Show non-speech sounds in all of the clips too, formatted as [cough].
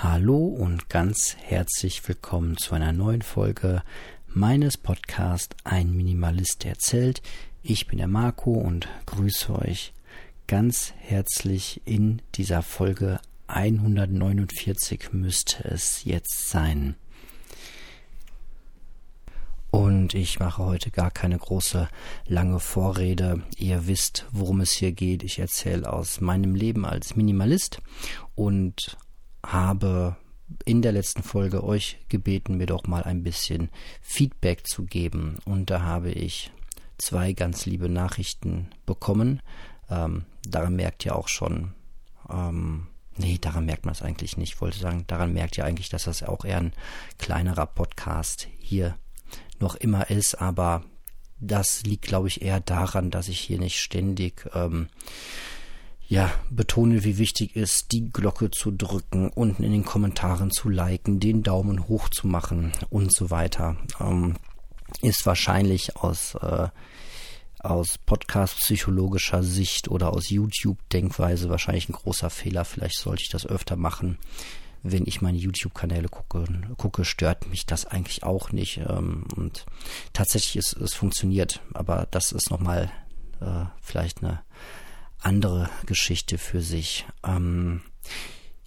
Hallo und ganz herzlich willkommen zu einer neuen Folge meines Podcasts Ein Minimalist erzählt. Ich bin der Marco und grüße euch ganz herzlich in dieser Folge 149 müsste es jetzt sein. Und ich mache heute gar keine große lange Vorrede. Ihr wisst, worum es hier geht. Ich erzähle aus meinem Leben als Minimalist und habe in der letzten Folge euch gebeten, mir doch mal ein bisschen Feedback zu geben. Und da habe ich zwei ganz liebe Nachrichten bekommen. Ähm, daran merkt ihr auch schon, ähm, nee, daran merkt man es eigentlich nicht. Ich wollte sagen, daran merkt ihr eigentlich, dass das auch eher ein kleinerer Podcast hier noch immer ist. Aber das liegt, glaube ich, eher daran, dass ich hier nicht ständig ähm, ja, betone, wie wichtig ist, die Glocke zu drücken, unten in den Kommentaren zu liken, den Daumen hoch zu machen und so weiter. Ähm, ist wahrscheinlich aus, äh, aus Podcast-psychologischer Sicht oder aus YouTube-Denkweise wahrscheinlich ein großer Fehler. Vielleicht sollte ich das öfter machen. Wenn ich meine YouTube-Kanäle gucke, gucke, stört mich das eigentlich auch nicht. Ähm, und tatsächlich ist es funktioniert, aber das ist nochmal äh, vielleicht eine andere Geschichte für sich. Ähm,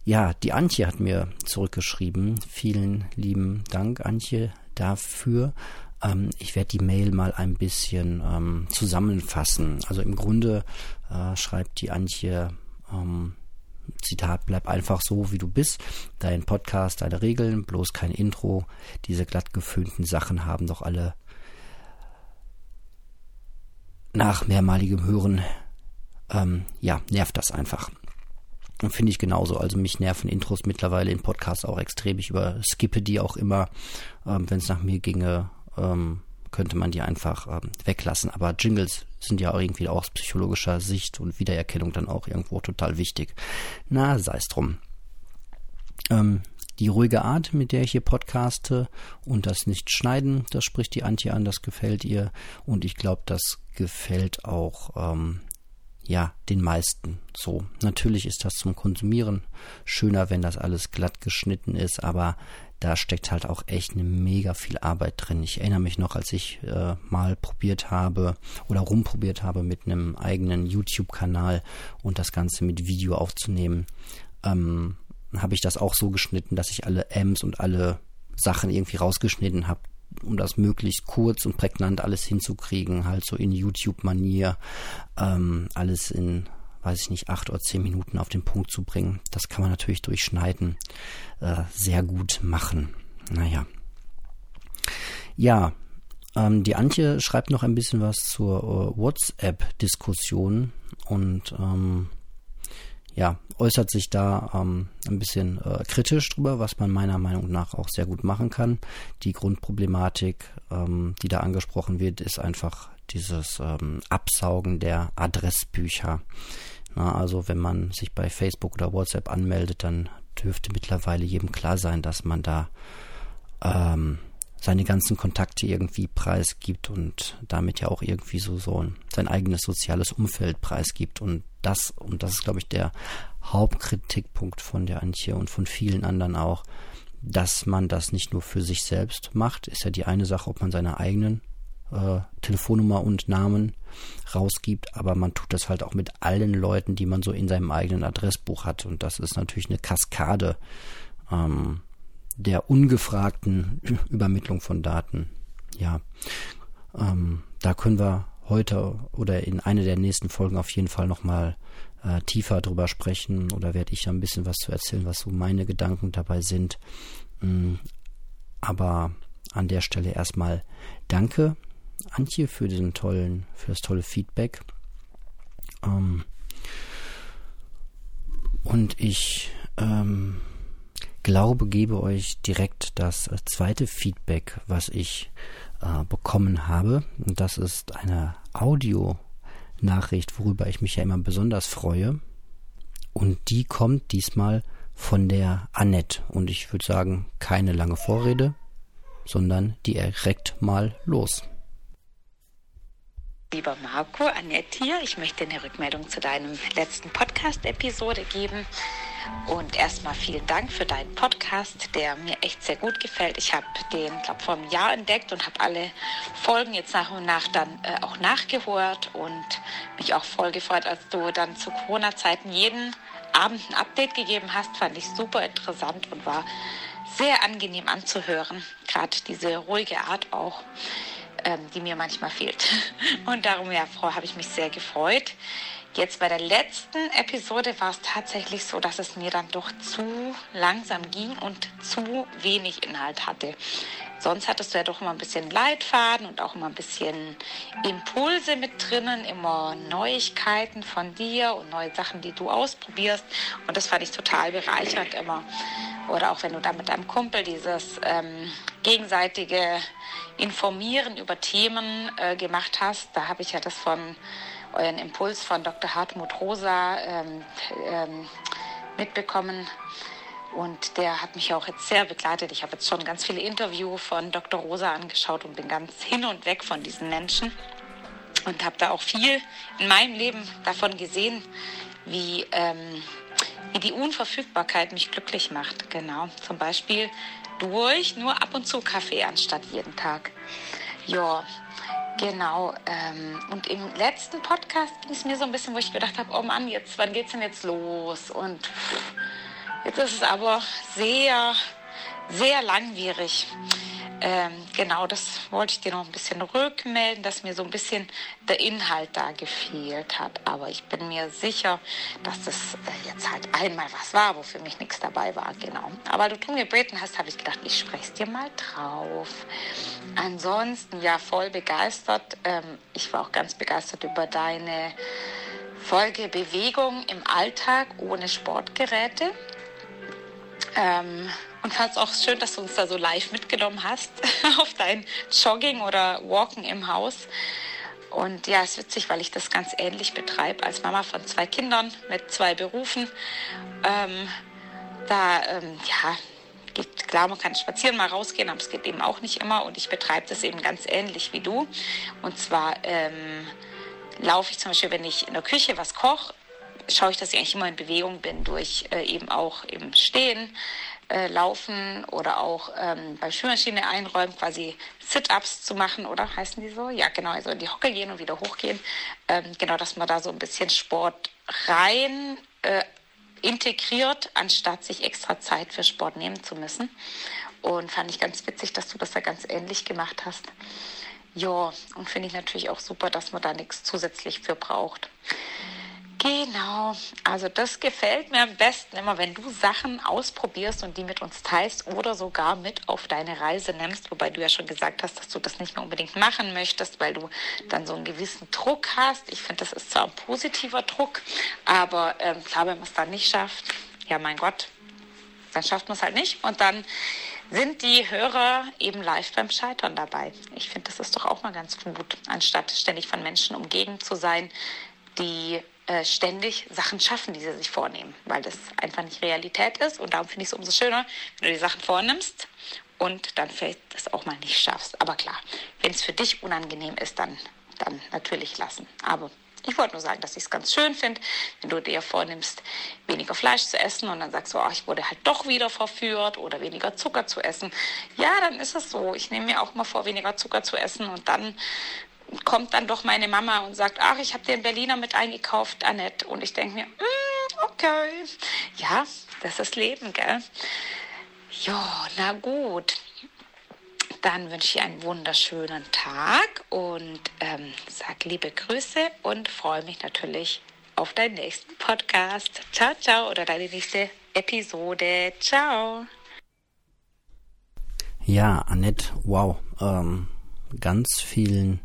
ja, die Antje hat mir zurückgeschrieben. Vielen lieben Dank, Antje, dafür. Ähm, ich werde die Mail mal ein bisschen ähm, zusammenfassen. Also im Grunde äh, schreibt die Antje, ähm, Zitat, bleib einfach so, wie du bist. Dein Podcast, deine Regeln, bloß kein Intro. Diese glatt geföhnten Sachen haben doch alle nach mehrmaligem Hören ähm, ja, nervt das einfach. Finde ich genauso. Also mich nerven Intros mittlerweile in Podcasts auch extrem. Ich überskippe die auch immer. Ähm, Wenn es nach mir ginge, ähm, könnte man die einfach ähm, weglassen. Aber Jingles sind ja auch irgendwie auch aus psychologischer Sicht und Wiedererkennung dann auch irgendwo total wichtig. Na, sei es drum. Ähm, die ruhige Art, mit der ich hier podcaste und das nicht schneiden, das spricht die Antje an, das gefällt ihr. Und ich glaube, das gefällt auch ähm, ja, den meisten so. Natürlich ist das zum Konsumieren schöner, wenn das alles glatt geschnitten ist, aber da steckt halt auch echt eine mega viel Arbeit drin. Ich erinnere mich noch, als ich äh, mal probiert habe oder rumprobiert habe mit einem eigenen YouTube-Kanal und das Ganze mit Video aufzunehmen, ähm, habe ich das auch so geschnitten, dass ich alle M's und alle Sachen irgendwie rausgeschnitten habe, um das möglichst kurz und prägnant alles hinzukriegen, halt so in YouTube-Manier, ähm, alles in, weiß ich nicht, acht oder zehn Minuten auf den Punkt zu bringen. Das kann man natürlich durchschneiden, äh, sehr gut machen. Naja. Ja, ähm, die Antje schreibt noch ein bisschen was zur äh, WhatsApp-Diskussion und ähm, ja, äußert sich da ähm, ein bisschen äh, kritisch drüber, was man meiner Meinung nach auch sehr gut machen kann. Die Grundproblematik, ähm, die da angesprochen wird, ist einfach dieses ähm, Absaugen der Adressbücher. Na, also wenn man sich bei Facebook oder WhatsApp anmeldet, dann dürfte mittlerweile jedem klar sein, dass man da ähm, seine ganzen Kontakte irgendwie preisgibt und damit ja auch irgendwie so, so ein, sein eigenes soziales Umfeld preisgibt. Und das, und das ist, glaube ich, der Hauptkritikpunkt von der Antje und von vielen anderen auch, dass man das nicht nur für sich selbst macht, ist ja die eine Sache, ob man seine eigenen äh, Telefonnummer und Namen rausgibt, aber man tut das halt auch mit allen Leuten, die man so in seinem eigenen Adressbuch hat. Und das ist natürlich eine Kaskade. Ähm, der ungefragten [clears throat] Übermittlung von Daten. Ja, ähm, da können wir heute oder in einer der nächsten Folgen auf jeden Fall nochmal äh, tiefer drüber sprechen oder werde ich ein bisschen was zu erzählen, was so meine Gedanken dabei sind. Ähm, aber an der Stelle erstmal danke, Antje, für diesen tollen, für das tolle Feedback. Ähm, und ich ähm, glaube, gebe euch direkt das zweite Feedback, was ich äh, bekommen habe. Und das ist eine Audio-Nachricht, worüber ich mich ja immer besonders freue. Und die kommt diesmal von der Annette. Und ich würde sagen, keine lange Vorrede, sondern direkt mal los. Lieber Marco, Annette hier. Ich möchte eine Rückmeldung zu deinem letzten Podcast-Episode geben. Und erstmal vielen Dank für deinen Podcast, der mir echt sehr gut gefällt. Ich habe den, glaube vor einem Jahr entdeckt und habe alle Folgen jetzt nach und nach dann äh, auch nachgehört und mich auch voll gefreut, als du dann zu Corona-Zeiten jeden Abend ein Update gegeben hast. Fand ich super interessant und war sehr angenehm anzuhören. Gerade diese ruhige Art auch ähm, die mir manchmal fehlt. [laughs] Und darum ja, habe ich mich sehr gefreut. Jetzt bei der letzten Episode war es tatsächlich so, dass es mir dann doch zu langsam ging und zu wenig Inhalt hatte. Sonst hattest du ja doch immer ein bisschen Leitfaden und auch immer ein bisschen Impulse mit drinnen, immer Neuigkeiten von dir und neue Sachen, die du ausprobierst. Und das fand ich total bereichernd immer. Oder auch wenn du da mit deinem Kumpel dieses ähm, gegenseitige Informieren über Themen äh, gemacht hast. Da habe ich ja das von euren Impuls von Dr. Hartmut Rosa ähm, ähm, mitbekommen. Und der hat mich auch jetzt sehr begleitet. Ich habe jetzt schon ganz viele Interviews von Dr. Rosa angeschaut und bin ganz hin und weg von diesen Menschen. Und habe da auch viel in meinem Leben davon gesehen, wie, ähm, wie die Unverfügbarkeit mich glücklich macht. Genau. Zum Beispiel durch nur ab und zu Kaffee anstatt jeden Tag. Ja, genau. Ähm, und im letzten Podcast ging es mir so ein bisschen, wo ich gedacht habe, oh Mann, jetzt, wann geht's denn jetzt los? Und jetzt ist es aber sehr, sehr langwierig. Ähm, genau, das wollte ich dir noch ein bisschen rückmelden, dass mir so ein bisschen der Inhalt da gefehlt hat. Aber ich bin mir sicher, dass das äh, jetzt halt einmal was war, wo für mich nichts dabei war. Genau. Aber du drum gebeten hast, habe ich gedacht, ich spreche es dir mal drauf. Ansonsten, ja, voll begeistert. Ähm, ich war auch ganz begeistert über deine Folge Bewegung im Alltag ohne Sportgeräte. Ähm, und fand es auch schön, dass du uns da so live mitgenommen hast [laughs] auf dein Jogging oder Walken im Haus. Und ja, es ist witzig, weil ich das ganz ähnlich betreibe als Mama von zwei Kindern mit zwei Berufen. Ähm, da, ähm, ja, geht klar, man kann spazieren mal rausgehen, aber es geht eben auch nicht immer. Und ich betreibe das eben ganz ähnlich wie du. Und zwar ähm, laufe ich zum Beispiel, wenn ich in der Küche was koche, schaue ich, dass ich eigentlich immer in Bewegung bin, durch äh, eben auch im Stehen, äh, Laufen oder auch ähm, bei Spülmaschine einräumen, quasi Sit-Ups zu machen, oder heißen die so? Ja, genau, also in die Hocke gehen und wieder hochgehen. Ähm, genau, dass man da so ein bisschen Sport rein äh, integriert, anstatt sich extra Zeit für Sport nehmen zu müssen. Und fand ich ganz witzig, dass du das da ganz ähnlich gemacht hast. Ja, und finde ich natürlich auch super, dass man da nichts zusätzlich für braucht. Genau, also das gefällt mir am besten immer, wenn du Sachen ausprobierst und die mit uns teilst oder sogar mit auf deine Reise nimmst, wobei du ja schon gesagt hast, dass du das nicht mehr unbedingt machen möchtest, weil du dann so einen gewissen Druck hast. Ich finde, das ist zwar ein positiver Druck, aber ähm, klar, wenn man es dann nicht schafft, ja mein Gott, dann schafft man es halt nicht und dann sind die Hörer eben live beim Scheitern dabei. Ich finde, das ist doch auch mal ganz gut, anstatt ständig von Menschen umgeben zu sein, die äh, ständig Sachen schaffen, die sie sich vornehmen, weil das einfach nicht Realität ist. Und darum finde ich es umso schöner, wenn du die Sachen vornimmst und dann vielleicht das auch mal nicht schaffst. Aber klar, wenn es für dich unangenehm ist, dann, dann natürlich lassen. Aber ich wollte nur sagen, dass ich es ganz schön finde, wenn du dir vornimmst, weniger Fleisch zu essen und dann sagst du, oh, ich wurde halt doch wieder verführt oder weniger Zucker zu essen. Ja, dann ist es so. Ich nehme mir auch immer vor, weniger Zucker zu essen und dann kommt dann doch meine Mama und sagt, ach, ich habe den Berliner mit eingekauft, Annette. Und ich denke mir, mm, okay, ja, das ist Leben, gell? Ja, na gut. Dann wünsche ich einen wunderschönen Tag und ähm, sag liebe Grüße und freue mich natürlich auf deinen nächsten Podcast. Ciao, ciao oder deine nächste Episode. Ciao. Ja, Annette, wow. Ähm, ganz vielen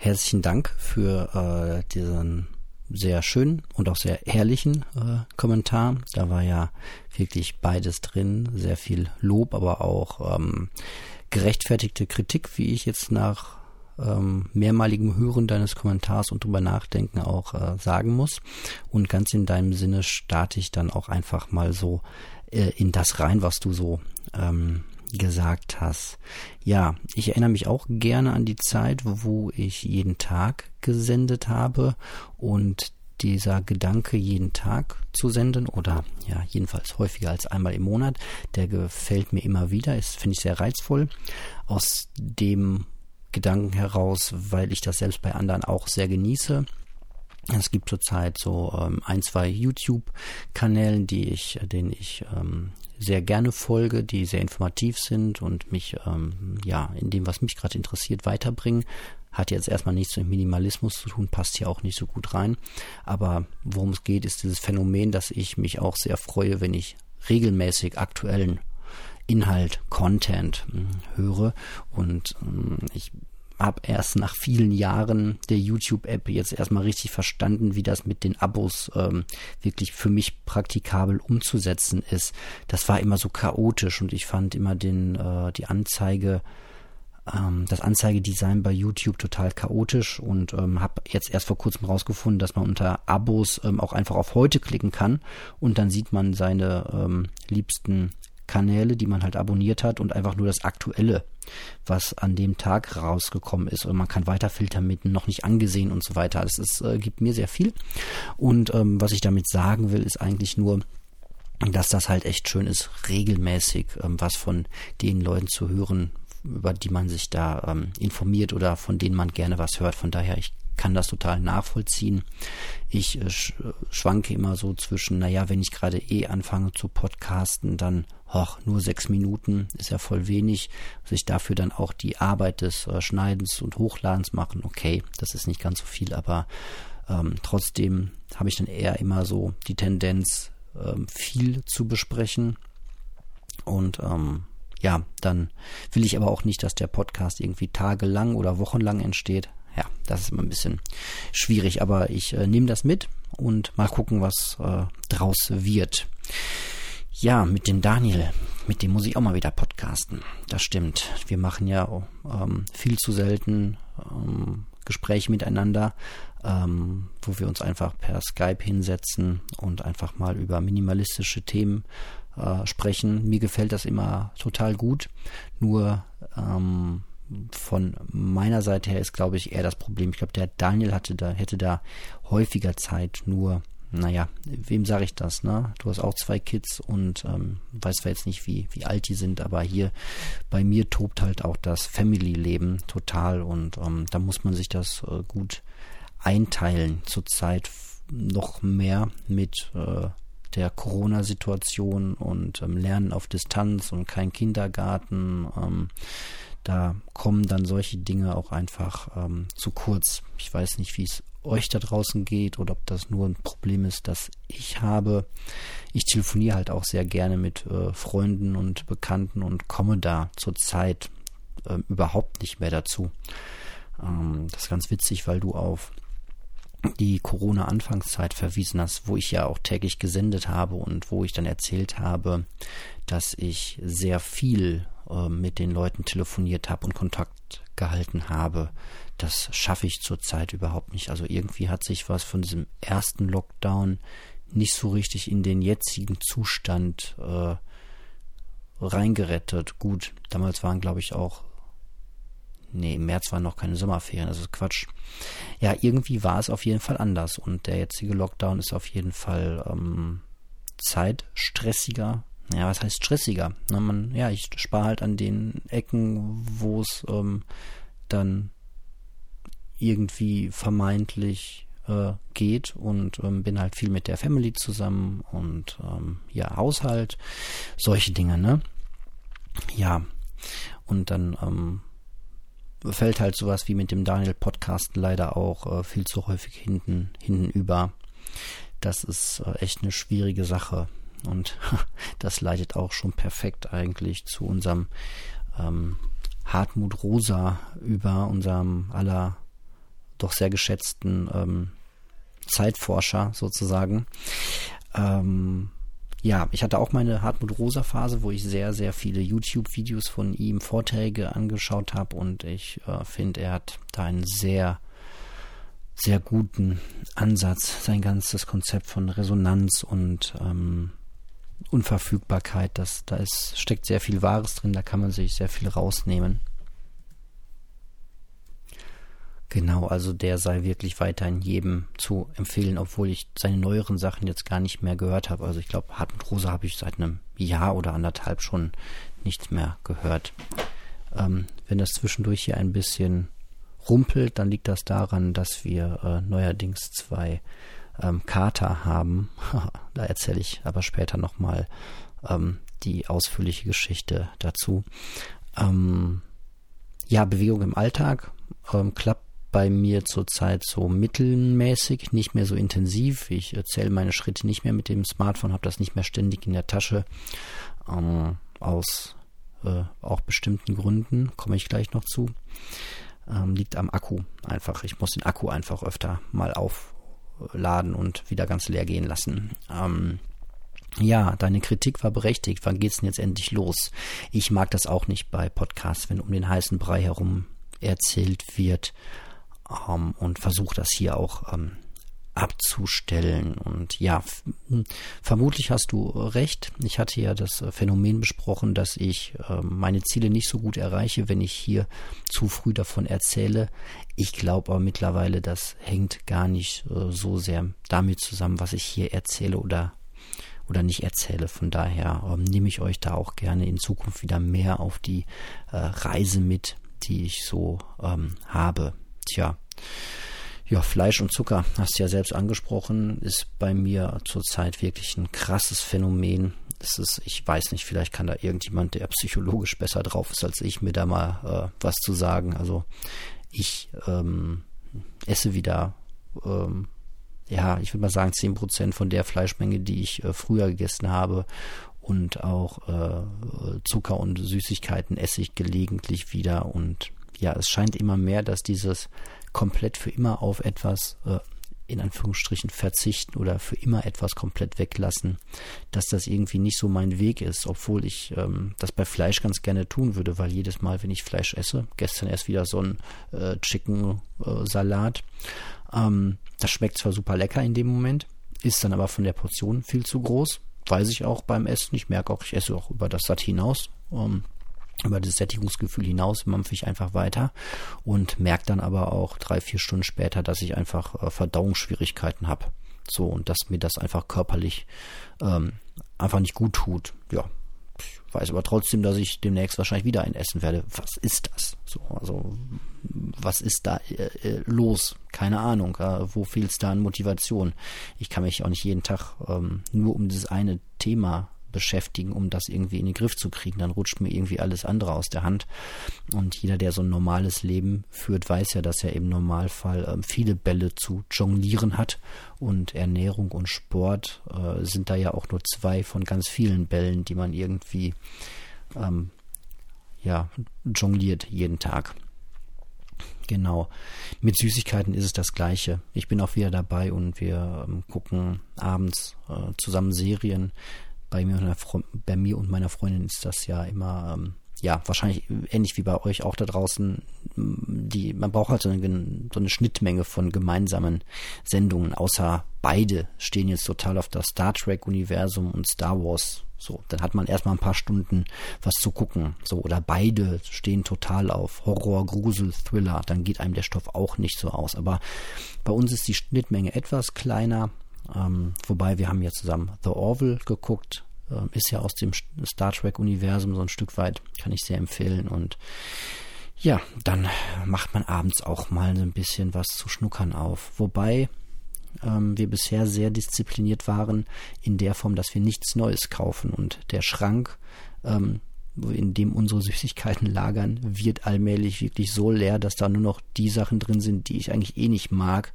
herzlichen Dank für äh, diesen sehr schönen und auch sehr ehrlichen äh, Kommentar. Da war ja wirklich beides drin, sehr viel Lob, aber auch ähm, gerechtfertigte Kritik, wie ich jetzt nach ähm, mehrmaligem Hören deines Kommentars und drüber nachdenken auch äh, sagen muss. Und ganz in deinem Sinne starte ich dann auch einfach mal so äh, in das rein, was du so ähm, gesagt hast. Ja, ich erinnere mich auch gerne an die Zeit, wo ich jeden Tag gesendet habe und dieser Gedanke jeden Tag zu senden oder ja, jedenfalls häufiger als einmal im Monat, der gefällt mir immer wieder, ist, finde ich sehr reizvoll. Aus dem Gedanken heraus, weil ich das selbst bei anderen auch sehr genieße. Es gibt zurzeit so ähm, ein, zwei YouTube-Kanälen, die ich, denen ich ähm, sehr gerne folge, die sehr informativ sind und mich ähm, ja in dem, was mich gerade interessiert, weiterbringen. Hat jetzt erstmal nichts mit Minimalismus zu tun, passt hier auch nicht so gut rein. Aber worum es geht, ist dieses Phänomen, dass ich mich auch sehr freue, wenn ich regelmäßig aktuellen Inhalt, Content hm, höre. Und hm, ich habe erst nach vielen Jahren der YouTube-App jetzt erstmal richtig verstanden, wie das mit den Abos ähm, wirklich für mich praktikabel umzusetzen ist. Das war immer so chaotisch und ich fand immer den äh, die Anzeige ähm, das Anzeigedesign bei YouTube total chaotisch und ähm, habe jetzt erst vor kurzem rausgefunden, dass man unter Abos ähm, auch einfach auf heute klicken kann und dann sieht man seine ähm, liebsten Kanäle, die man halt abonniert hat und einfach nur das Aktuelle, was an dem Tag rausgekommen ist. Und man kann weiter filtern mit noch nicht angesehen und so weiter. Ist, äh, gibt mir sehr viel. Und ähm, was ich damit sagen will, ist eigentlich nur, dass das halt echt schön ist, regelmäßig ähm, was von den Leuten zu hören, über die man sich da ähm, informiert oder von denen man gerne was hört. Von daher, ich kann das total nachvollziehen. Ich äh, sch schwanke immer so zwischen, naja, wenn ich gerade eh anfange zu podcasten, dann, hoch, nur sechs Minuten ist ja voll wenig. Sich dafür dann auch die Arbeit des äh, Schneidens und Hochladens machen, okay, das ist nicht ganz so viel, aber ähm, trotzdem habe ich dann eher immer so die Tendenz, ähm, viel zu besprechen. Und ähm, ja, dann will ich aber auch nicht, dass der Podcast irgendwie tagelang oder wochenlang entsteht ja, das ist immer ein bisschen schwierig, aber ich äh, nehme das mit und mal gucken, was äh, draus wird. Ja, mit dem Daniel, mit dem muss ich auch mal wieder podcasten. Das stimmt. Wir machen ja ähm, viel zu selten ähm, Gespräche miteinander, ähm, wo wir uns einfach per Skype hinsetzen und einfach mal über minimalistische Themen äh, sprechen. Mir gefällt das immer total gut. Nur ähm, von meiner Seite her ist, glaube ich, eher das Problem. Ich glaube, der Daniel hatte da, hätte da häufiger Zeit, nur, naja, wem sage ich das, ne? Du hast auch zwei Kids und ähm, weiß zwar jetzt nicht, wie, wie alt die sind, aber hier bei mir tobt halt auch das Family-Leben total und ähm, da muss man sich das äh, gut einteilen. Zurzeit noch mehr mit äh, der Corona-Situation und ähm, Lernen auf Distanz und kein Kindergarten. Ähm, da kommen dann solche Dinge auch einfach ähm, zu kurz. Ich weiß nicht, wie es euch da draußen geht oder ob das nur ein Problem ist, das ich habe. Ich telefoniere halt auch sehr gerne mit äh, Freunden und Bekannten und komme da zurzeit äh, überhaupt nicht mehr dazu. Ähm, das ist ganz witzig, weil du auf die Corona-Anfangszeit verwiesen hast, wo ich ja auch täglich gesendet habe und wo ich dann erzählt habe, dass ich sehr viel äh, mit den Leuten telefoniert habe und Kontakt gehalten habe. Das schaffe ich zurzeit überhaupt nicht. Also irgendwie hat sich was von diesem ersten Lockdown nicht so richtig in den jetzigen Zustand äh, reingerettet. Gut, damals waren, glaube ich, auch nee, im März waren noch keine Sommerferien, das ist Quatsch. Ja, irgendwie war es auf jeden Fall anders und der jetzige Lockdown ist auf jeden Fall ähm, zeitstressiger. Ja, was heißt stressiger? Na, man, ja, ich spare halt an den Ecken, wo es ähm, dann irgendwie vermeintlich äh, geht und ähm, bin halt viel mit der Family zusammen und ähm, ja, Haushalt, solche Dinge, ne? Ja, und dann ähm, fällt halt sowas wie mit dem Daniel Podcast leider auch äh, viel zu häufig hinten, hinten über. Das ist äh, echt eine schwierige Sache. Und [laughs] das leitet auch schon perfekt eigentlich zu unserem ähm, Hartmut Rosa über, unserem aller doch sehr geschätzten ähm, Zeitforscher sozusagen. Ähm, ja, ich hatte auch meine Hartmut Rosa Phase, wo ich sehr, sehr viele YouTube-Videos von ihm, Vorträge angeschaut habe und ich äh, finde, er hat da einen sehr, sehr guten Ansatz, sein ganzes Konzept von Resonanz und ähm, Unverfügbarkeit, das, da ist, steckt sehr viel Wahres drin, da kann man sich sehr viel rausnehmen. Genau, also der sei wirklich weiterhin jedem zu empfehlen, obwohl ich seine neueren Sachen jetzt gar nicht mehr gehört habe. Also ich glaube, Hart mit Rosa habe ich seit einem Jahr oder anderthalb schon nichts mehr gehört. Ähm, wenn das zwischendurch hier ein bisschen rumpelt, dann liegt das daran, dass wir äh, neuerdings zwei ähm, Kater haben. [laughs] da erzähle ich aber später nochmal ähm, die ausführliche Geschichte dazu. Ähm, ja, Bewegung im Alltag ähm, klappt bei mir zurzeit so mittelmäßig, nicht mehr so intensiv. Ich zähle meine Schritte nicht mehr mit dem Smartphone, habe das nicht mehr ständig in der Tasche. Ähm, aus äh, auch bestimmten Gründen, komme ich gleich noch zu. Ähm, liegt am Akku einfach. Ich muss den Akku einfach öfter mal aufladen und wieder ganz leer gehen lassen. Ähm, ja, deine Kritik war berechtigt. Wann geht's denn jetzt endlich los? Ich mag das auch nicht bei Podcasts, wenn um den heißen Brei herum erzählt wird ähm, und versuche das hier auch ähm, abzustellen. Und ja, hm, vermutlich hast du recht. Ich hatte ja das äh, Phänomen besprochen, dass ich äh, meine Ziele nicht so gut erreiche, wenn ich hier zu früh davon erzähle. Ich glaube aber mittlerweile, das hängt gar nicht äh, so sehr damit zusammen, was ich hier erzähle oder oder nicht erzähle. Von daher ähm, nehme ich euch da auch gerne in Zukunft wieder mehr auf die äh, Reise mit, die ich so ähm, habe. Tja. Ja, Fleisch und Zucker, hast du ja selbst angesprochen, ist bei mir zurzeit wirklich ein krasses Phänomen. Das ist, ich weiß nicht, vielleicht kann da irgendjemand, der psychologisch besser drauf ist als ich, mir da mal äh, was zu sagen. Also ich ähm, esse wieder, ähm, ja, ich würde mal sagen, zehn Prozent von der Fleischmenge, die ich äh, früher gegessen habe. Und auch äh, Zucker und Süßigkeiten esse ich gelegentlich wieder. Und ja, es scheint immer mehr, dass dieses komplett für immer auf etwas äh, in Anführungsstrichen verzichten oder für immer etwas komplett weglassen, dass das irgendwie nicht so mein Weg ist, obwohl ich ähm, das bei Fleisch ganz gerne tun würde, weil jedes Mal, wenn ich Fleisch esse, gestern erst wieder so ein äh, Chicken-Salat, äh, ähm, das schmeckt zwar super lecker in dem Moment, ist dann aber von der Portion viel zu groß, weiß ich auch beim Essen. Ich merke auch, ich esse auch über das Satt hinaus. Ähm, über das Sättigungsgefühl hinaus mampfe ich einfach weiter und merke dann aber auch drei, vier Stunden später, dass ich einfach äh, Verdauungsschwierigkeiten habe. So, und dass mir das einfach körperlich ähm, einfach nicht gut tut. Ja. Ich weiß aber trotzdem, dass ich demnächst wahrscheinlich wieder ein essen werde. Was ist das? So, also, was ist da äh, äh los? Keine Ahnung. Äh, wo fehlt es da an Motivation? Ich kann mich auch nicht jeden Tag ähm, nur um dieses eine Thema beschäftigen, um das irgendwie in den Griff zu kriegen. Dann rutscht mir irgendwie alles andere aus der Hand. Und jeder, der so ein normales Leben führt, weiß ja, dass er im Normalfall ähm, viele Bälle zu jonglieren hat. Und Ernährung und Sport äh, sind da ja auch nur zwei von ganz vielen Bällen, die man irgendwie ähm, ja, jongliert jeden Tag. Genau. Mit Süßigkeiten ist es das Gleiche. Ich bin auch wieder dabei und wir ähm, gucken abends äh, zusammen Serien bei mir, und bei mir und meiner Freundin ist das ja immer, ähm, ja, wahrscheinlich ähnlich wie bei euch auch da draußen. Die, man braucht halt so eine, so eine Schnittmenge von gemeinsamen Sendungen, außer beide stehen jetzt total auf das Star Trek-Universum und Star Wars. So, dann hat man erstmal ein paar Stunden was zu gucken. So, oder beide stehen total auf Horror, Grusel, Thriller. Dann geht einem der Stoff auch nicht so aus. Aber bei uns ist die Schnittmenge etwas kleiner. Ähm, wobei wir haben ja zusammen The Orville geguckt. Ähm, ist ja aus dem Star Trek-Universum so ein Stück weit. Kann ich sehr empfehlen. Und ja, dann macht man abends auch mal so ein bisschen was zu schnuckern auf. Wobei ähm, wir bisher sehr diszipliniert waren in der Form, dass wir nichts Neues kaufen. Und der Schrank, ähm, in dem unsere Süßigkeiten [laughs] lagern, wird allmählich wirklich so leer, dass da nur noch die Sachen drin sind, die ich eigentlich eh nicht mag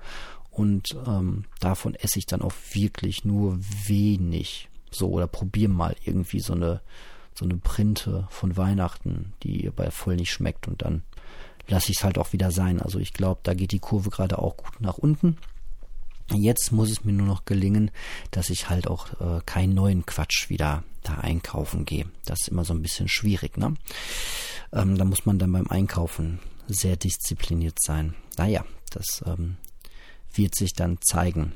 und ähm, davon esse ich dann auch wirklich nur wenig. So, oder probiere mal irgendwie so eine, so eine Printe von Weihnachten, die bei voll nicht schmeckt und dann lasse ich es halt auch wieder sein. Also ich glaube, da geht die Kurve gerade auch gut nach unten. Jetzt muss es mir nur noch gelingen, dass ich halt auch äh, keinen neuen Quatsch wieder da einkaufen gehe. Das ist immer so ein bisschen schwierig, ne? Ähm, da muss man dann beim Einkaufen sehr diszipliniert sein. Naja, das ähm, wird sich dann zeigen.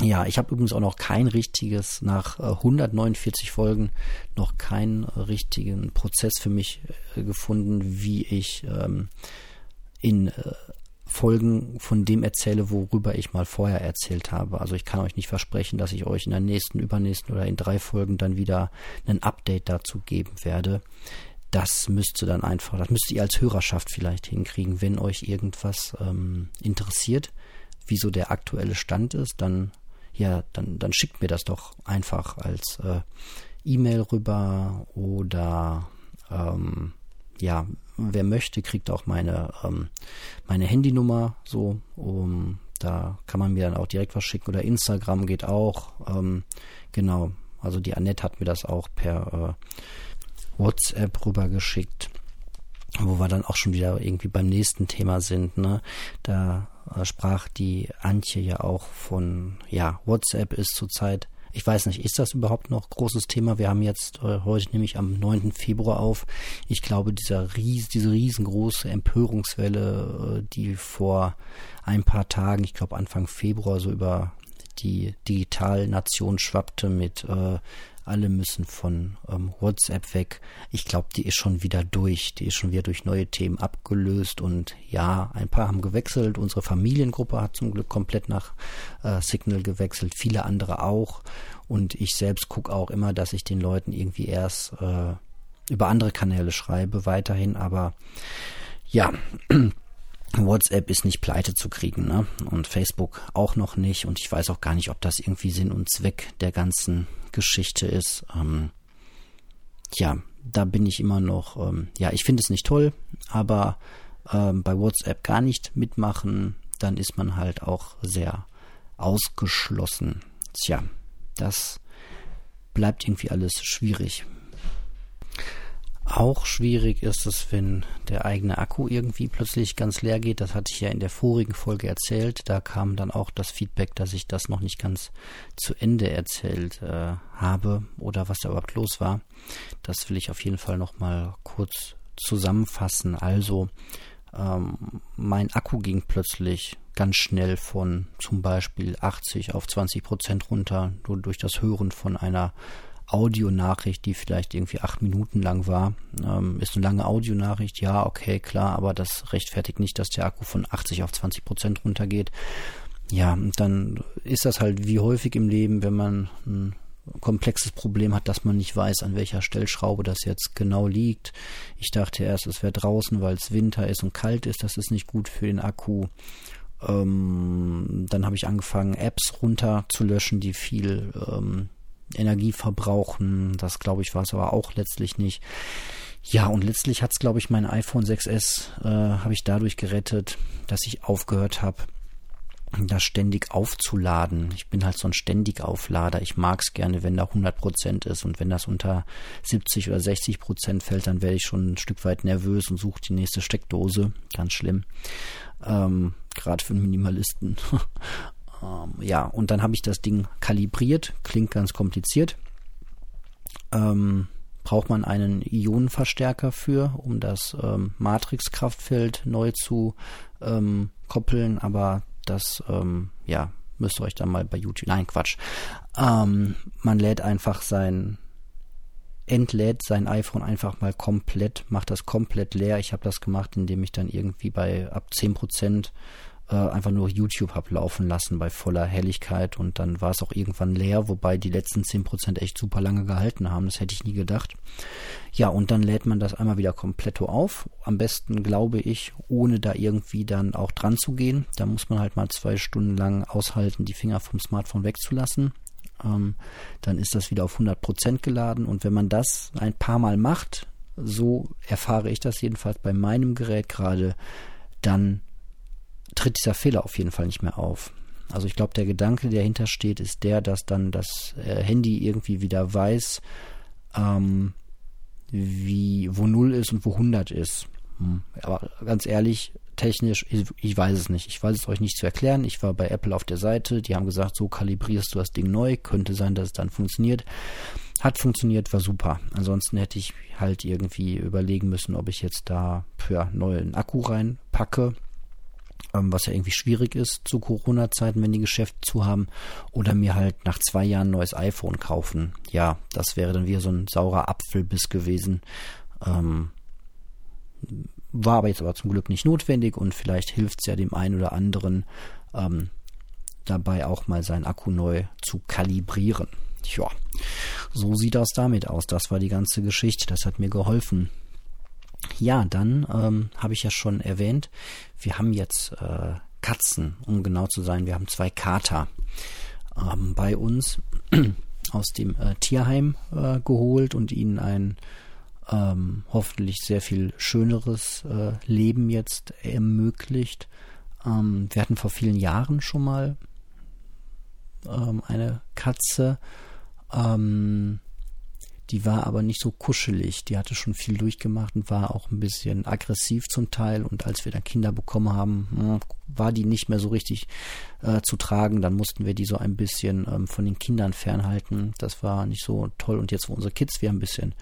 Ja, ich habe übrigens auch noch kein richtiges, nach 149 äh, Folgen, noch keinen richtigen Prozess für mich äh, gefunden, wie ich ähm, in äh, Folgen von dem erzähle, worüber ich mal vorher erzählt habe. Also ich kann euch nicht versprechen, dass ich euch in der nächsten, übernächsten oder in drei Folgen dann wieder ein Update dazu geben werde. Das müsste dann einfach, das müsst ihr als Hörerschaft vielleicht hinkriegen, wenn euch irgendwas ähm, interessiert, wieso der aktuelle Stand ist, dann ja, dann, dann schickt mir das doch einfach als äh, E-Mail rüber oder ähm, ja, wer möchte, kriegt auch meine, ähm, meine Handynummer so. Um, da kann man mir dann auch direkt was schicken oder Instagram geht auch. Ähm, genau. Also die Annette hat mir das auch per äh, WhatsApp rübergeschickt, wo wir dann auch schon wieder irgendwie beim nächsten Thema sind. Ne? Da sprach die Antje ja auch von, ja, WhatsApp ist zurzeit ich weiß nicht, ist das überhaupt noch großes Thema? Wir haben jetzt äh, heute nämlich am 9. Februar auf. Ich glaube, dieser ries, diese riesengroße Empörungswelle, äh, die vor ein paar Tagen, ich glaube Anfang Februar so über die Digitalnation schwappte mit äh, alle müssen von ähm, WhatsApp weg. Ich glaube, die ist schon wieder durch. Die ist schon wieder durch neue Themen abgelöst. Und ja, ein paar haben gewechselt. Unsere Familiengruppe hat zum Glück komplett nach äh, Signal gewechselt. Viele andere auch. Und ich selbst gucke auch immer, dass ich den Leuten irgendwie erst äh, über andere Kanäle schreibe, weiterhin. Aber ja. [clears throat] WhatsApp ist nicht pleite zu kriegen, ne? Und Facebook auch noch nicht. Und ich weiß auch gar nicht, ob das irgendwie Sinn und Zweck der ganzen Geschichte ist. Ähm, ja, da bin ich immer noch, ähm, ja, ich finde es nicht toll, aber ähm, bei WhatsApp gar nicht mitmachen, dann ist man halt auch sehr ausgeschlossen. Tja, das bleibt irgendwie alles schwierig. Auch schwierig ist es, wenn der eigene Akku irgendwie plötzlich ganz leer geht. Das hatte ich ja in der vorigen Folge erzählt. Da kam dann auch das Feedback, dass ich das noch nicht ganz zu Ende erzählt äh, habe oder was da überhaupt los war. Das will ich auf jeden Fall noch mal kurz zusammenfassen. Also ähm, mein Akku ging plötzlich ganz schnell von zum Beispiel 80 auf 20 Prozent runter, nur durch das Hören von einer Audionachricht, die vielleicht irgendwie acht Minuten lang war. Ähm, ist eine lange Audionachricht, ja, okay, klar, aber das rechtfertigt nicht, dass der Akku von 80 auf 20 Prozent runtergeht. Ja, dann ist das halt wie häufig im Leben, wenn man ein komplexes Problem hat, dass man nicht weiß, an welcher Stellschraube das jetzt genau liegt. Ich dachte erst, es wäre draußen, weil es Winter ist und kalt ist. Das ist nicht gut für den Akku. Ähm, dann habe ich angefangen, Apps runter zu löschen, die viel ähm, Energie verbrauchen. Das glaube ich war es aber auch letztlich nicht. Ja, und letztlich hat es, glaube ich, mein iPhone 6S äh, habe ich dadurch gerettet, dass ich aufgehört habe, das ständig aufzuladen. Ich bin halt so ein ständig Auflader. Ich mag es gerne, wenn da 100% ist und wenn das unter 70 oder 60% fällt, dann werde ich schon ein Stück weit nervös und suche die nächste Steckdose. Ganz schlimm. Ähm, Gerade für einen Minimalisten. [laughs] Ähm, ja, und dann habe ich das Ding kalibriert. Klingt ganz kompliziert. Ähm, braucht man einen Ionenverstärker für, um das ähm, Matrix-Kraftfeld neu zu ähm, koppeln, aber das, ähm, ja, müsst ihr euch dann mal bei YouTube. Nein, Quatsch. Ähm, man lädt einfach sein, entlädt sein iPhone einfach mal komplett, macht das komplett leer. Ich habe das gemacht, indem ich dann irgendwie bei ab 10% äh, einfach nur YouTube habe laufen lassen bei voller Helligkeit und dann war es auch irgendwann leer, wobei die letzten 10% echt super lange gehalten haben. Das hätte ich nie gedacht. Ja, und dann lädt man das einmal wieder komplett auf. Am besten, glaube ich, ohne da irgendwie dann auch dran zu gehen. Da muss man halt mal zwei Stunden lang aushalten, die Finger vom Smartphone wegzulassen. Ähm, dann ist das wieder auf 100% geladen und wenn man das ein paar Mal macht, so erfahre ich das jedenfalls bei meinem Gerät gerade, dann tritt dieser Fehler auf jeden Fall nicht mehr auf. Also ich glaube, der Gedanke, der dahinter steht, ist der, dass dann das äh, Handy irgendwie wieder weiß, ähm, wie, wo 0 ist und wo 100 ist. Hm. Aber ganz ehrlich, technisch, ich, ich, weiß es nicht. Ich weiß es euch nicht zu erklären. Ich war bei Apple auf der Seite, die haben gesagt, so kalibrierst du das Ding neu. Könnte sein, dass es dann funktioniert. Hat funktioniert, war super. Ansonsten hätte ich halt irgendwie überlegen müssen, ob ich jetzt da für neuen Akku reinpacke was ja irgendwie schwierig ist zu Corona-Zeiten, wenn die Geschäfte zu haben, oder mir halt nach zwei Jahren ein neues iPhone kaufen. Ja, das wäre dann wieder so ein saurer Apfelbiss gewesen. Ähm, war aber jetzt aber zum Glück nicht notwendig und vielleicht hilft es ja dem einen oder anderen ähm, dabei auch mal seinen Akku neu zu kalibrieren. Ja, so sieht das damit aus. Das war die ganze Geschichte. Das hat mir geholfen. Ja, dann ähm, habe ich ja schon erwähnt, wir haben jetzt äh, Katzen, um genau zu sein. Wir haben zwei Kater ähm, bei uns [clears throat] aus dem äh, Tierheim äh, geholt und ihnen ein ähm, hoffentlich sehr viel schöneres äh, Leben jetzt ermöglicht. Ähm, wir hatten vor vielen Jahren schon mal ähm, eine Katze. Ähm, die war aber nicht so kuschelig. Die hatte schon viel durchgemacht und war auch ein bisschen aggressiv zum Teil. Und als wir dann Kinder bekommen haben, hm, war die nicht mehr so richtig äh, zu tragen. Dann mussten wir die so ein bisschen ähm, von den Kindern fernhalten. Das war nicht so toll. Und jetzt, wo unsere Kids wieder ein bisschen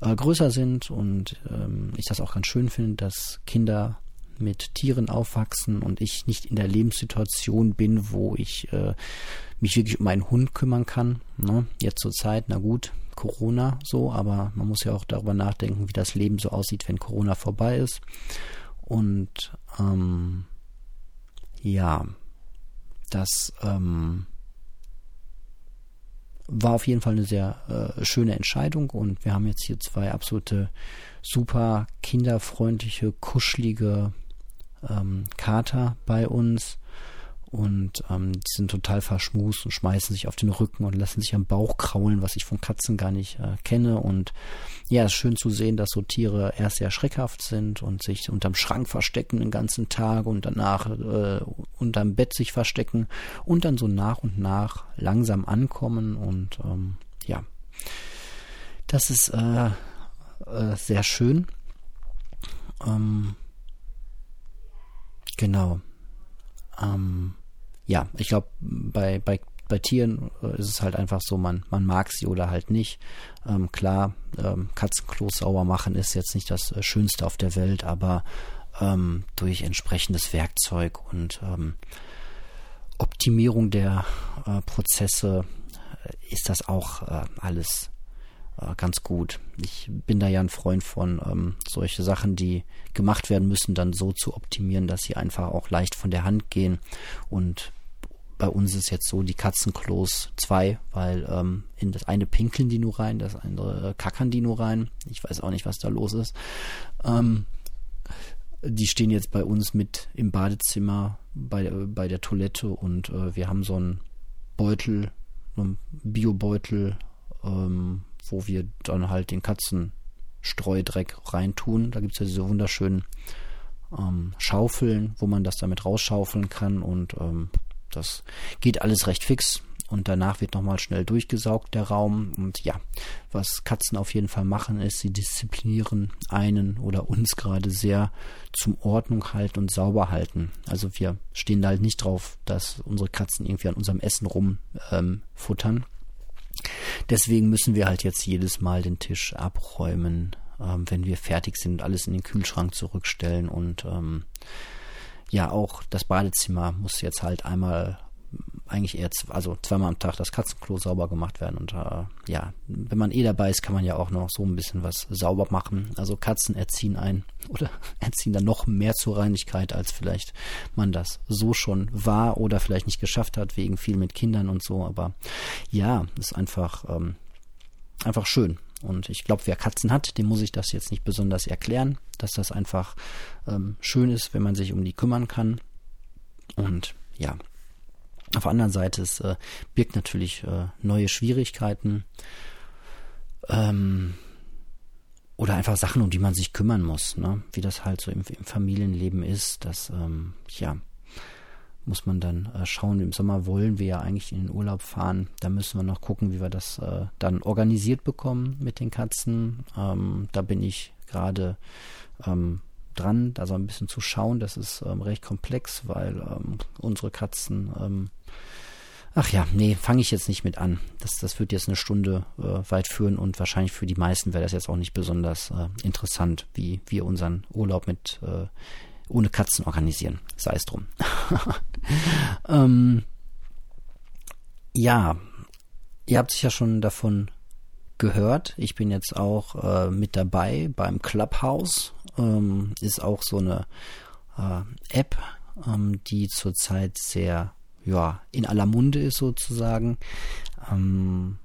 äh, größer sind und ähm, ich das auch ganz schön finde, dass Kinder mit Tieren aufwachsen und ich nicht in der Lebenssituation bin, wo ich äh, mich wirklich um einen Hund kümmern kann. Ne? Jetzt zur Zeit, na gut, Corona so, aber man muss ja auch darüber nachdenken, wie das Leben so aussieht, wenn Corona vorbei ist. Und ähm, ja, das ähm, war auf jeden Fall eine sehr äh, schöne Entscheidung und wir haben jetzt hier zwei absolute super kinderfreundliche, kuschelige ähm, Kater bei uns und ähm, die sind total verschmust und schmeißen sich auf den Rücken und lassen sich am Bauch kraulen, was ich von Katzen gar nicht äh, kenne. Und ja, es ist schön zu sehen, dass so Tiere erst sehr schreckhaft sind und sich unterm Schrank verstecken den ganzen Tag und danach äh, unterm Bett sich verstecken und dann so nach und nach langsam ankommen und ähm, ja, das ist äh, äh, sehr schön. Ähm, genau. Ähm, ja, ich glaube, bei, bei, bei Tieren äh, ist es halt einfach so, man, man mag sie oder halt nicht. Ähm, klar, ähm, Katzenklos sauber machen ist jetzt nicht das äh, Schönste auf der Welt, aber ähm, durch entsprechendes Werkzeug und ähm, Optimierung der äh, Prozesse äh, ist das auch äh, alles ganz gut. Ich bin da ja ein Freund von, ähm, solche Sachen, die gemacht werden müssen, dann so zu optimieren, dass sie einfach auch leicht von der Hand gehen und bei uns ist jetzt so die Katzenklos zwei, weil ähm, in das eine pinkeln die nur rein, das andere äh, kackern die nur rein. Ich weiß auch nicht, was da los ist. Ähm, die stehen jetzt bei uns mit im Badezimmer bei, bei der Toilette und äh, wir haben so einen Beutel, einen Biobeutel, ähm, wo wir dann halt den Katzenstreudreck reintun. Da gibt es ja diese wunderschönen ähm, Schaufeln, wo man das damit rausschaufeln kann und ähm, das geht alles recht fix und danach wird nochmal schnell durchgesaugt der Raum. Und ja, was Katzen auf jeden Fall machen, ist, sie disziplinieren einen oder uns gerade sehr zum Ordnung halten und sauber halten. Also wir stehen da halt nicht drauf, dass unsere Katzen irgendwie an unserem Essen rumfuttern. Ähm, Deswegen müssen wir halt jetzt jedes Mal den Tisch abräumen, ähm, wenn wir fertig sind, alles in den Kühlschrank zurückstellen und ähm, ja, auch das Badezimmer muss jetzt halt einmal eigentlich eher, also zweimal am Tag das Katzenklo sauber gemacht werden. Und äh, ja, wenn man eh dabei ist, kann man ja auch noch so ein bisschen was sauber machen. Also Katzen erziehen ein [laughs] oder erziehen dann noch mehr zur Reinigkeit, als vielleicht man das so schon war oder vielleicht nicht geschafft hat, wegen viel mit Kindern und so. Aber ja, ist einfach, ähm, einfach schön. Und ich glaube, wer Katzen hat, dem muss ich das jetzt nicht besonders erklären, dass das einfach ähm, schön ist, wenn man sich um die kümmern kann. Und ja, auf der anderen Seite, es äh, birgt natürlich äh, neue Schwierigkeiten ähm, oder einfach Sachen, um die man sich kümmern muss, ne? wie das halt so im, im Familienleben ist. Das, ähm, ja, muss man dann äh, schauen. Im Sommer wollen wir ja eigentlich in den Urlaub fahren. Da müssen wir noch gucken, wie wir das äh, dann organisiert bekommen mit den Katzen. Ähm, da bin ich gerade ähm, dran, da so ein bisschen zu schauen. Das ist ähm, recht komplex, weil ähm, unsere Katzen ähm, Ach ja, nee, fange ich jetzt nicht mit an. Das, das wird jetzt eine Stunde äh, weit führen und wahrscheinlich für die meisten wäre das jetzt auch nicht besonders äh, interessant, wie wir unseren Urlaub mit äh, ohne Katzen organisieren. Sei es drum. [laughs] ähm, ja, ihr habt sich ja schon davon gehört. Ich bin jetzt auch äh, mit dabei beim Clubhouse. ähm, ist auch so eine äh, App, ähm, die zurzeit sehr ja, in aller Munde ist sozusagen. Ähm,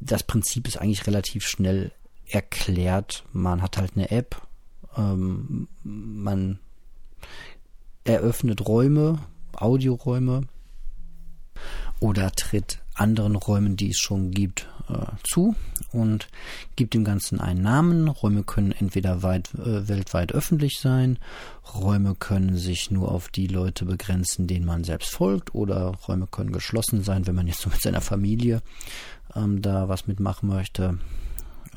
das Prinzip ist eigentlich relativ schnell erklärt. Man hat halt eine App, ähm, man eröffnet Räume, Audioräume oder tritt anderen Räumen, die es schon gibt, äh, zu und gibt dem Ganzen einen Namen. Räume können entweder weit, äh, weltweit öffentlich sein, Räume können sich nur auf die Leute begrenzen, denen man selbst folgt, oder Räume können geschlossen sein, wenn man jetzt so mit seiner Familie ähm, da was mitmachen möchte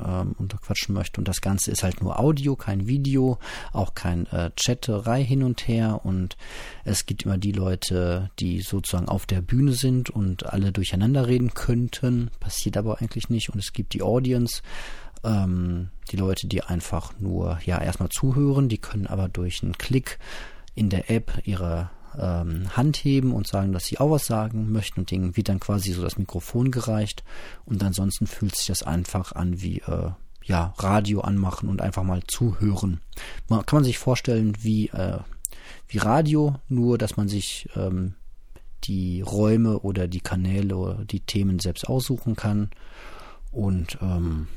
ähm, unterquatschen möchte. Und das Ganze ist halt nur Audio, kein Video, auch kein äh, Chatterei hin und her. Und es gibt immer die Leute, die sozusagen auf der Bühne sind und alle durcheinander reden könnten. Passiert aber eigentlich nicht. Und es gibt die Audience, ähm, die Leute, die einfach nur ja erstmal zuhören, die können aber durch einen Klick in der App ihre ähm, Hand heben und sagen, dass sie auch was sagen möchten. Und denen wird dann quasi so das Mikrofon gereicht. Und ansonsten fühlt sich das einfach an wie äh, ja Radio anmachen und einfach mal zuhören. Man, kann man sich vorstellen wie äh, wie Radio, nur dass man sich ähm, die Räume oder die Kanäle oder die Themen selbst aussuchen kann. Und ähm,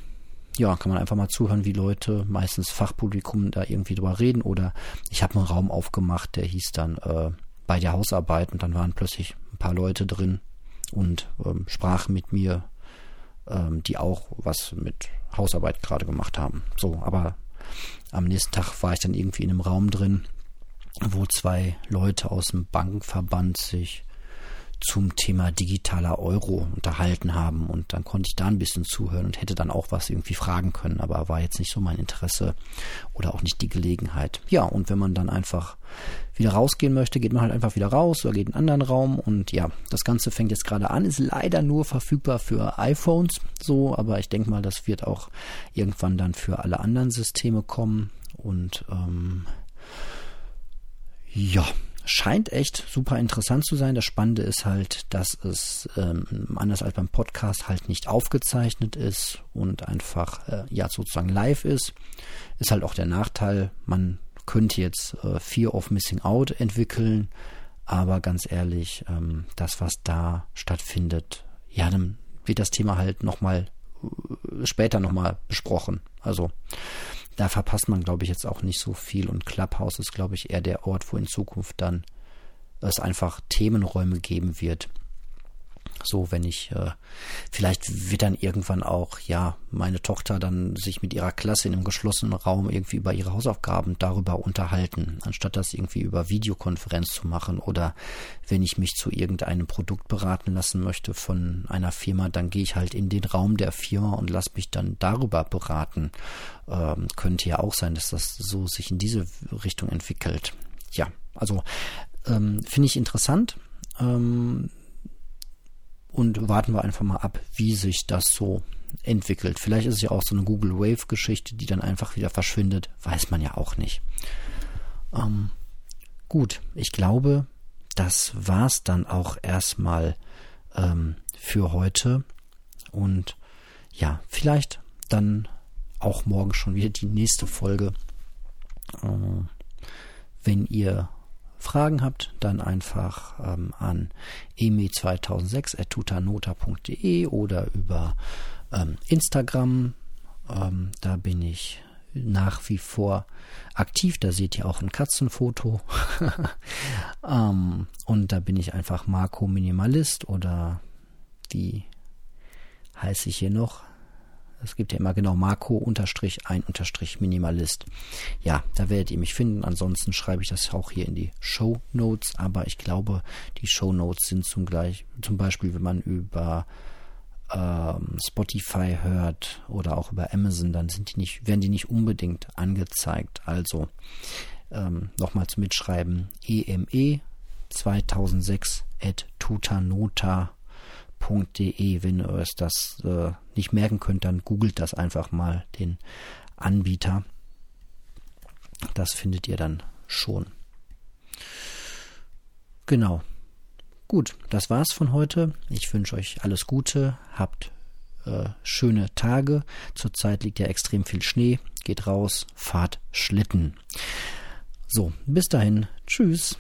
ja, kann man einfach mal zuhören, wie Leute, meistens Fachpublikum, da irgendwie drüber reden. Oder ich habe einen Raum aufgemacht, der hieß dann äh, bei der Hausarbeit und dann waren plötzlich ein paar Leute drin und ähm, sprachen mit mir, ähm, die auch was mit Hausarbeit gerade gemacht haben. So, aber am nächsten Tag war ich dann irgendwie in einem Raum drin, wo zwei Leute aus dem Bankenverband sich zum Thema digitaler Euro unterhalten haben. Und dann konnte ich da ein bisschen zuhören und hätte dann auch was irgendwie fragen können, aber war jetzt nicht so mein Interesse oder auch nicht die Gelegenheit. Ja, und wenn man dann einfach wieder rausgehen möchte, geht man halt einfach wieder raus oder geht in einen anderen Raum. Und ja, das Ganze fängt jetzt gerade an, ist leider nur verfügbar für iPhones so, aber ich denke mal, das wird auch irgendwann dann für alle anderen Systeme kommen. Und ähm, ja, scheint echt super interessant zu sein. Das Spannende ist halt, dass es ähm, anders als beim Podcast halt nicht aufgezeichnet ist und einfach äh, ja sozusagen live ist. Ist halt auch der Nachteil, man könnte jetzt äh, Fear of Missing Out entwickeln, aber ganz ehrlich, ähm, das, was da stattfindet, ja, dann wird das Thema halt nochmal äh, später nochmal besprochen. Also da verpasst man, glaube ich, jetzt auch nicht so viel. Und Clubhouse ist, glaube ich, eher der Ort, wo in Zukunft dann es einfach Themenräume geben wird. So, wenn ich, äh, vielleicht wird dann irgendwann auch, ja, meine Tochter dann sich mit ihrer Klasse in einem geschlossenen Raum irgendwie über ihre Hausaufgaben darüber unterhalten, anstatt das irgendwie über Videokonferenz zu machen. Oder wenn ich mich zu irgendeinem Produkt beraten lassen möchte von einer Firma, dann gehe ich halt in den Raum der Firma und lasse mich dann darüber beraten. Ähm, könnte ja auch sein, dass das so sich in diese Richtung entwickelt. Ja, also ähm, finde ich interessant. Ähm, und warten wir einfach mal ab, wie sich das so entwickelt. Vielleicht ist es ja auch so eine Google Wave Geschichte, die dann einfach wieder verschwindet. Weiß man ja auch nicht. Ähm, gut, ich glaube, das war's dann auch erstmal ähm, für heute. Und ja, vielleicht dann auch morgen schon wieder die nächste Folge. Äh, wenn ihr Fragen habt, dann einfach ähm, an emi2006.tutanota.de oder über ähm, Instagram. Ähm, da bin ich nach wie vor aktiv. Da seht ihr auch ein Katzenfoto. [laughs] ähm, und da bin ich einfach Marco Minimalist oder wie heiße ich hier noch? Es gibt ja immer genau Marco unterstrich ein unterstrich Minimalist. Ja, da werdet ihr mich finden. Ansonsten schreibe ich das auch hier in die Show Notes. Aber ich glaube, die Show Notes sind zum gleich, zum Beispiel, wenn man über ähm, Spotify hört oder auch über Amazon, dann sind die nicht, werden die nicht unbedingt angezeigt. Also ähm, nochmal zum Mitschreiben: EME 2006 at tutanota.com www.ecom.de. Wenn ihr euch das äh, nicht merken könnt, dann googelt das einfach mal den Anbieter. Das findet ihr dann schon. Genau. Gut, das war's von heute. Ich wünsche euch alles Gute, habt äh, schöne Tage. Zurzeit liegt ja extrem viel Schnee. Geht raus, fahrt Schlitten. So, bis dahin. Tschüss.